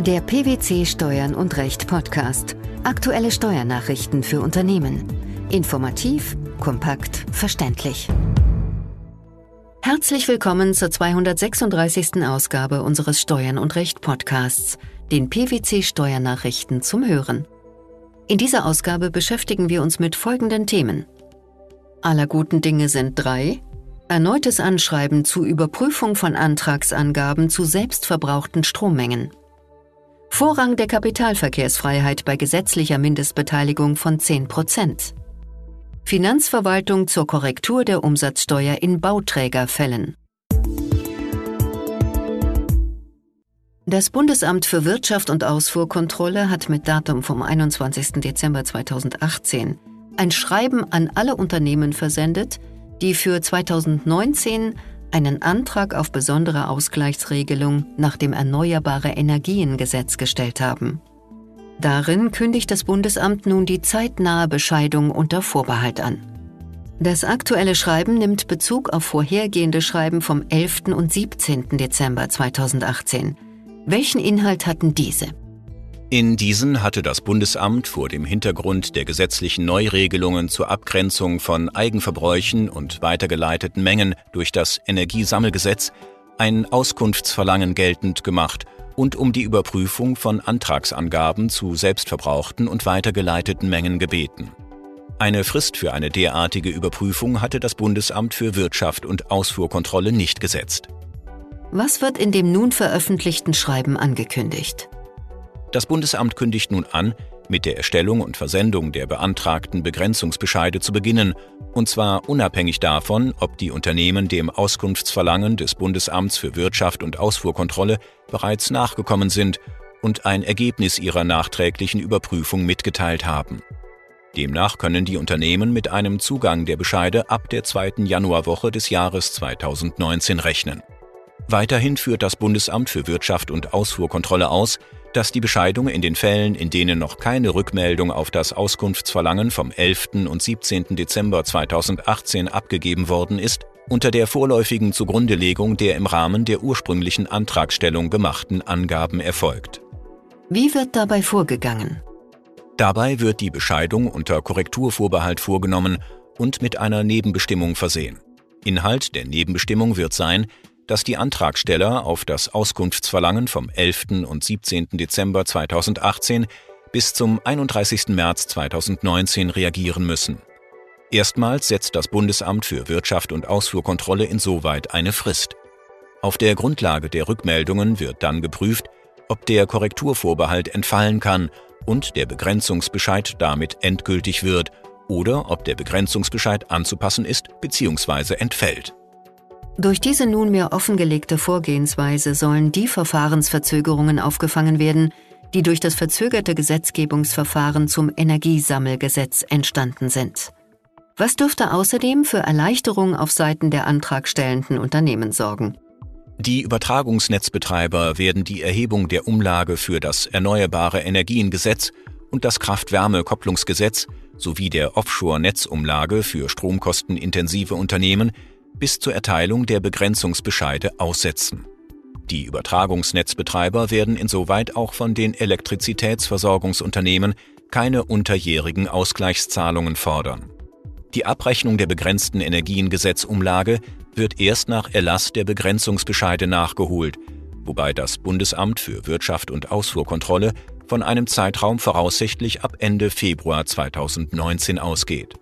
Der PwC Steuern und Recht Podcast. Aktuelle Steuernachrichten für Unternehmen. Informativ, kompakt, verständlich. Herzlich willkommen zur 236. Ausgabe unseres Steuern und Recht Podcasts, den PwC Steuernachrichten zum Hören. In dieser Ausgabe beschäftigen wir uns mit folgenden Themen. Aller guten Dinge sind drei. Erneutes Anschreiben zu Überprüfung von Antragsangaben zu selbstverbrauchten Strommengen. Vorrang der Kapitalverkehrsfreiheit bei gesetzlicher Mindestbeteiligung von 10 Prozent. Finanzverwaltung zur Korrektur der Umsatzsteuer in Bauträgerfällen. Das Bundesamt für Wirtschaft und Ausfuhrkontrolle hat mit Datum vom 21. Dezember 2018 ein Schreiben an alle Unternehmen versendet, die für 2019 einen Antrag auf besondere Ausgleichsregelung nach dem Erneuerbare Energiengesetz gestellt haben. Darin kündigt das Bundesamt nun die zeitnahe Bescheidung unter Vorbehalt an. Das aktuelle Schreiben nimmt Bezug auf vorhergehende Schreiben vom 11. und 17. Dezember 2018. Welchen Inhalt hatten diese? In diesen hatte das Bundesamt vor dem Hintergrund der gesetzlichen Neuregelungen zur Abgrenzung von Eigenverbräuchen und weitergeleiteten Mengen durch das Energiesammelgesetz ein Auskunftsverlangen geltend gemacht und um die Überprüfung von Antragsangaben zu selbstverbrauchten und weitergeleiteten Mengen gebeten. Eine Frist für eine derartige Überprüfung hatte das Bundesamt für Wirtschaft und Ausfuhrkontrolle nicht gesetzt. Was wird in dem nun veröffentlichten Schreiben angekündigt? Das Bundesamt kündigt nun an, mit der Erstellung und Versendung der beantragten Begrenzungsbescheide zu beginnen, und zwar unabhängig davon, ob die Unternehmen dem Auskunftsverlangen des Bundesamts für Wirtschaft und Ausfuhrkontrolle bereits nachgekommen sind und ein Ergebnis ihrer nachträglichen Überprüfung mitgeteilt haben. Demnach können die Unternehmen mit einem Zugang der Bescheide ab der zweiten Januarwoche des Jahres 2019 rechnen. Weiterhin führt das Bundesamt für Wirtschaft und Ausfuhrkontrolle aus, dass die Bescheidung in den Fällen, in denen noch keine Rückmeldung auf das Auskunftsverlangen vom 11. und 17. Dezember 2018 abgegeben worden ist, unter der vorläufigen Zugrundelegung der im Rahmen der ursprünglichen Antragstellung gemachten Angaben erfolgt. Wie wird dabei vorgegangen? Dabei wird die Bescheidung unter Korrekturvorbehalt vorgenommen und mit einer Nebenbestimmung versehen. Inhalt der Nebenbestimmung wird sein, dass die Antragsteller auf das Auskunftsverlangen vom 11. und 17. Dezember 2018 bis zum 31. März 2019 reagieren müssen. Erstmals setzt das Bundesamt für Wirtschaft und Ausfuhrkontrolle insoweit eine Frist. Auf der Grundlage der Rückmeldungen wird dann geprüft, ob der Korrekturvorbehalt entfallen kann und der Begrenzungsbescheid damit endgültig wird oder ob der Begrenzungsbescheid anzupassen ist bzw. entfällt. Durch diese nunmehr offengelegte Vorgehensweise sollen die Verfahrensverzögerungen aufgefangen werden, die durch das verzögerte Gesetzgebungsverfahren zum Energiesammelgesetz entstanden sind. Was dürfte außerdem für Erleichterung auf Seiten der antragstellenden Unternehmen sorgen? Die Übertragungsnetzbetreiber werden die Erhebung der Umlage für das Erneuerbare Energiengesetz und das Kraft-Wärme-Kopplungsgesetz sowie der Offshore-Netzumlage für stromkostenintensive Unternehmen bis zur Erteilung der Begrenzungsbescheide aussetzen. Die Übertragungsnetzbetreiber werden insoweit auch von den Elektrizitätsversorgungsunternehmen keine unterjährigen Ausgleichszahlungen fordern. Die Abrechnung der begrenzten Energiengesetzumlage wird erst nach Erlass der Begrenzungsbescheide nachgeholt, wobei das Bundesamt für Wirtschaft und Ausfuhrkontrolle von einem Zeitraum voraussichtlich ab Ende Februar 2019 ausgeht.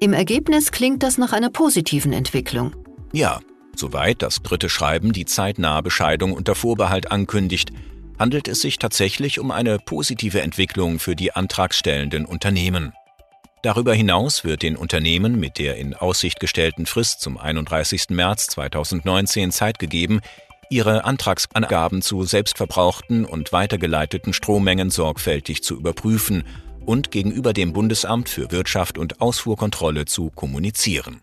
Im Ergebnis klingt das nach einer positiven Entwicklung. Ja, soweit das dritte Schreiben die zeitnahe Bescheidung unter Vorbehalt ankündigt, handelt es sich tatsächlich um eine positive Entwicklung für die antragstellenden Unternehmen. Darüber hinaus wird den Unternehmen mit der in Aussicht gestellten Frist zum 31. März 2019 Zeit gegeben, ihre Antragsangaben zu selbstverbrauchten und weitergeleiteten Strommengen sorgfältig zu überprüfen und gegenüber dem Bundesamt für Wirtschaft und Ausfuhrkontrolle zu kommunizieren.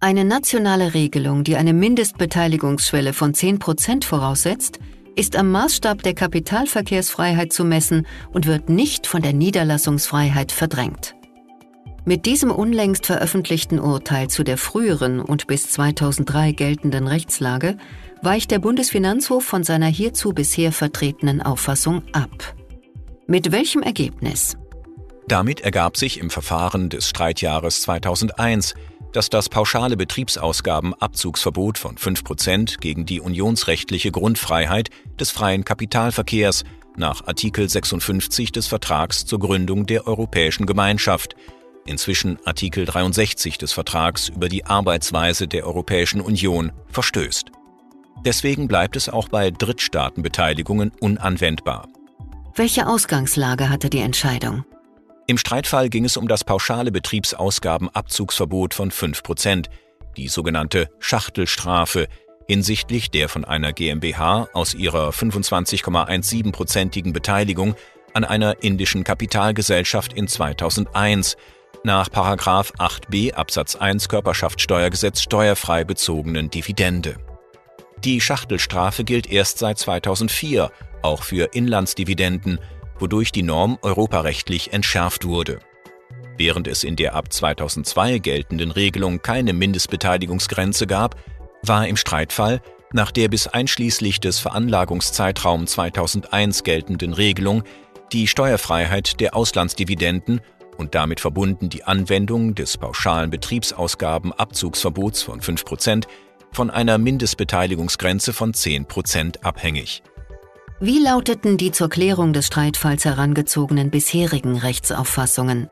Eine nationale Regelung, die eine Mindestbeteiligungsschwelle von 10 Prozent voraussetzt, ist am Maßstab der Kapitalverkehrsfreiheit zu messen und wird nicht von der Niederlassungsfreiheit verdrängt. Mit diesem unlängst veröffentlichten Urteil zu der früheren und bis 2003 geltenden Rechtslage weicht der Bundesfinanzhof von seiner hierzu bisher vertretenen Auffassung ab. Mit welchem Ergebnis? Damit ergab sich im Verfahren des Streitjahres 2001, dass das pauschale Betriebsausgabenabzugsverbot von 5% gegen die unionsrechtliche Grundfreiheit des freien Kapitalverkehrs nach Artikel 56 des Vertrags zur Gründung der Europäischen Gemeinschaft, inzwischen Artikel 63 des Vertrags über die Arbeitsweise der Europäischen Union, verstößt. Deswegen bleibt es auch bei Drittstaatenbeteiligungen unanwendbar. Welche Ausgangslage hatte die Entscheidung? Im Streitfall ging es um das pauschale Betriebsausgabenabzugsverbot von 5% die sogenannte Schachtelstrafe, hinsichtlich der von einer GmbH aus ihrer 25,17-prozentigen Beteiligung an einer indischen Kapitalgesellschaft in 2001 nach 8b Absatz 1 Körperschaftssteuergesetz steuerfrei bezogenen Dividende. Die Schachtelstrafe gilt erst seit 2004, auch für Inlandsdividenden, wodurch die Norm europarechtlich entschärft wurde. Während es in der ab 2002 geltenden Regelung keine Mindestbeteiligungsgrenze gab, war im Streitfall nach der bis einschließlich des Veranlagungszeitraum 2001 geltenden Regelung die Steuerfreiheit der Auslandsdividenden und damit verbunden die Anwendung des pauschalen Betriebsausgabenabzugsverbots von 5% von einer Mindestbeteiligungsgrenze von 10% abhängig. Wie lauteten die zur Klärung des Streitfalls herangezogenen bisherigen Rechtsauffassungen?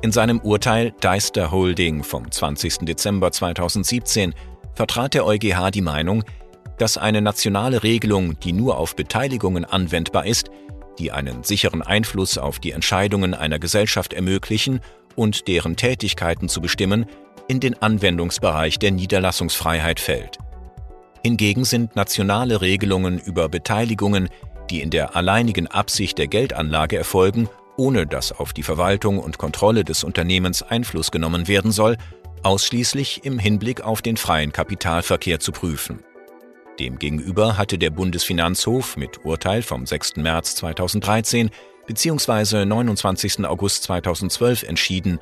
In seinem Urteil Deister Holding vom 20. Dezember 2017 vertrat der EuGH die Meinung, dass eine nationale Regelung, die nur auf Beteiligungen anwendbar ist, die einen sicheren Einfluss auf die Entscheidungen einer Gesellschaft ermöglichen und deren Tätigkeiten zu bestimmen, in den Anwendungsbereich der Niederlassungsfreiheit fällt. Hingegen sind nationale Regelungen über Beteiligungen, die in der alleinigen Absicht der Geldanlage erfolgen, ohne dass auf die Verwaltung und Kontrolle des Unternehmens Einfluss genommen werden soll, ausschließlich im Hinblick auf den freien Kapitalverkehr zu prüfen. Demgegenüber hatte der Bundesfinanzhof mit Urteil vom 6. März 2013 bzw. 29. August 2012 entschieden,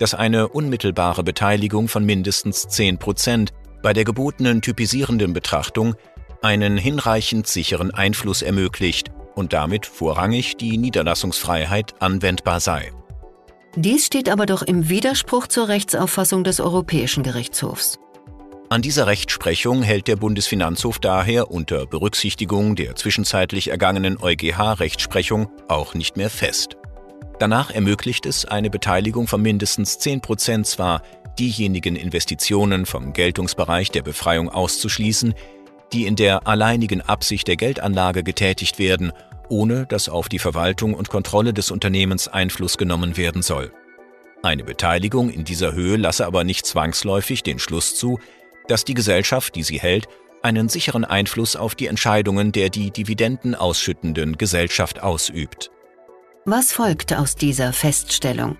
dass eine unmittelbare Beteiligung von mindestens 10 Prozent bei der gebotenen typisierenden Betrachtung einen hinreichend sicheren Einfluss ermöglicht und damit vorrangig die Niederlassungsfreiheit anwendbar sei. Dies steht aber doch im Widerspruch zur Rechtsauffassung des Europäischen Gerichtshofs. An dieser Rechtsprechung hält der Bundesfinanzhof daher unter Berücksichtigung der zwischenzeitlich ergangenen EuGH-Rechtsprechung auch nicht mehr fest. Danach ermöglicht es eine Beteiligung von mindestens 10 Prozent zwar diejenigen Investitionen vom Geltungsbereich der Befreiung auszuschließen, die in der alleinigen Absicht der Geldanlage getätigt werden, ohne dass auf die Verwaltung und Kontrolle des Unternehmens Einfluss genommen werden soll. Eine Beteiligung in dieser Höhe lasse aber nicht zwangsläufig den Schluss zu, dass die Gesellschaft, die sie hält, einen sicheren Einfluss auf die Entscheidungen der die Dividenden ausschüttenden Gesellschaft ausübt. Was folgt aus dieser Feststellung?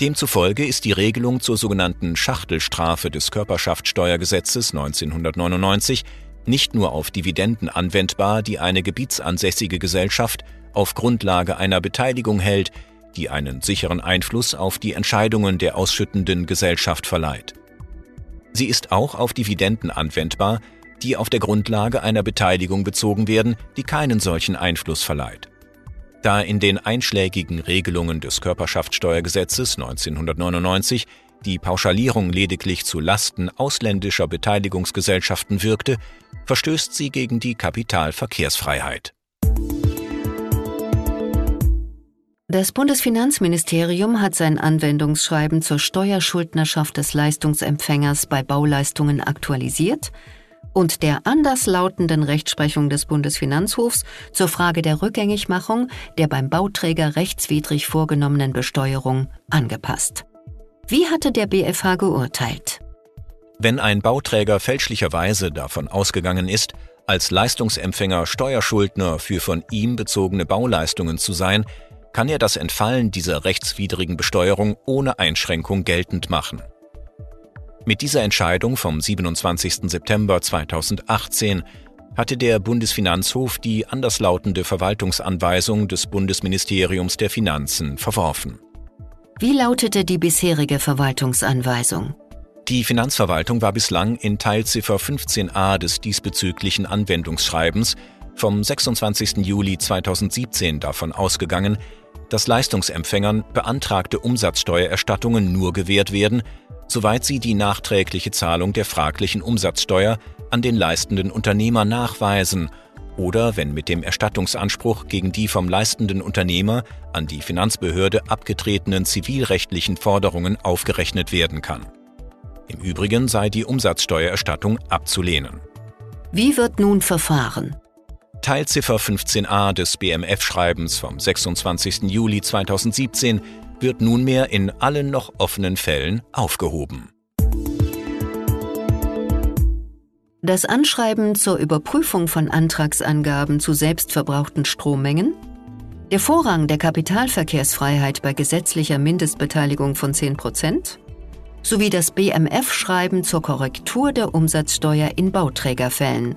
Demzufolge ist die Regelung zur sogenannten Schachtelstrafe des Körperschaftssteuergesetzes 1999 nicht nur auf Dividenden anwendbar, die eine gebietsansässige Gesellschaft auf Grundlage einer Beteiligung hält, die einen sicheren Einfluss auf die Entscheidungen der ausschüttenden Gesellschaft verleiht. Sie ist auch auf Dividenden anwendbar, die auf der Grundlage einer Beteiligung bezogen werden, die keinen solchen Einfluss verleiht. Da in den einschlägigen Regelungen des Körperschaftssteuergesetzes 1999 die Pauschalierung lediglich zu Lasten ausländischer Beteiligungsgesellschaften wirkte, verstößt sie gegen die Kapitalverkehrsfreiheit. Das Bundesfinanzministerium hat sein Anwendungsschreiben zur Steuerschuldnerschaft des Leistungsempfängers bei Bauleistungen aktualisiert und der anderslautenden Rechtsprechung des Bundesfinanzhofs zur Frage der Rückgängigmachung der beim Bauträger rechtswidrig vorgenommenen Besteuerung angepasst. Wie hatte der BFH geurteilt? Wenn ein Bauträger fälschlicherweise davon ausgegangen ist, als Leistungsempfänger Steuerschuldner für von ihm bezogene Bauleistungen zu sein, kann er das Entfallen dieser rechtswidrigen Besteuerung ohne Einschränkung geltend machen. Mit dieser Entscheidung vom 27. September 2018 hatte der Bundesfinanzhof die anderslautende Verwaltungsanweisung des Bundesministeriums der Finanzen verworfen. Wie lautete die bisherige Verwaltungsanweisung? Die Finanzverwaltung war bislang in Teilziffer 15a des diesbezüglichen Anwendungsschreibens vom 26. Juli 2017 davon ausgegangen, dass Leistungsempfängern beantragte Umsatzsteuererstattungen nur gewährt werden, soweit sie die nachträgliche Zahlung der fraglichen Umsatzsteuer an den leistenden Unternehmer nachweisen oder wenn mit dem Erstattungsanspruch gegen die vom leistenden Unternehmer an die Finanzbehörde abgetretenen zivilrechtlichen Forderungen aufgerechnet werden kann. Im Übrigen sei die Umsatzsteuererstattung abzulehnen. Wie wird nun verfahren? Teilziffer 15a des BMF-Schreibens vom 26. Juli 2017 wird nunmehr in allen noch offenen Fällen aufgehoben. Das Anschreiben zur Überprüfung von Antragsangaben zu selbstverbrauchten Strommengen, der Vorrang der Kapitalverkehrsfreiheit bei gesetzlicher Mindestbeteiligung von 10 Prozent sowie das BMF-Schreiben zur Korrektur der Umsatzsteuer in Bauträgerfällen.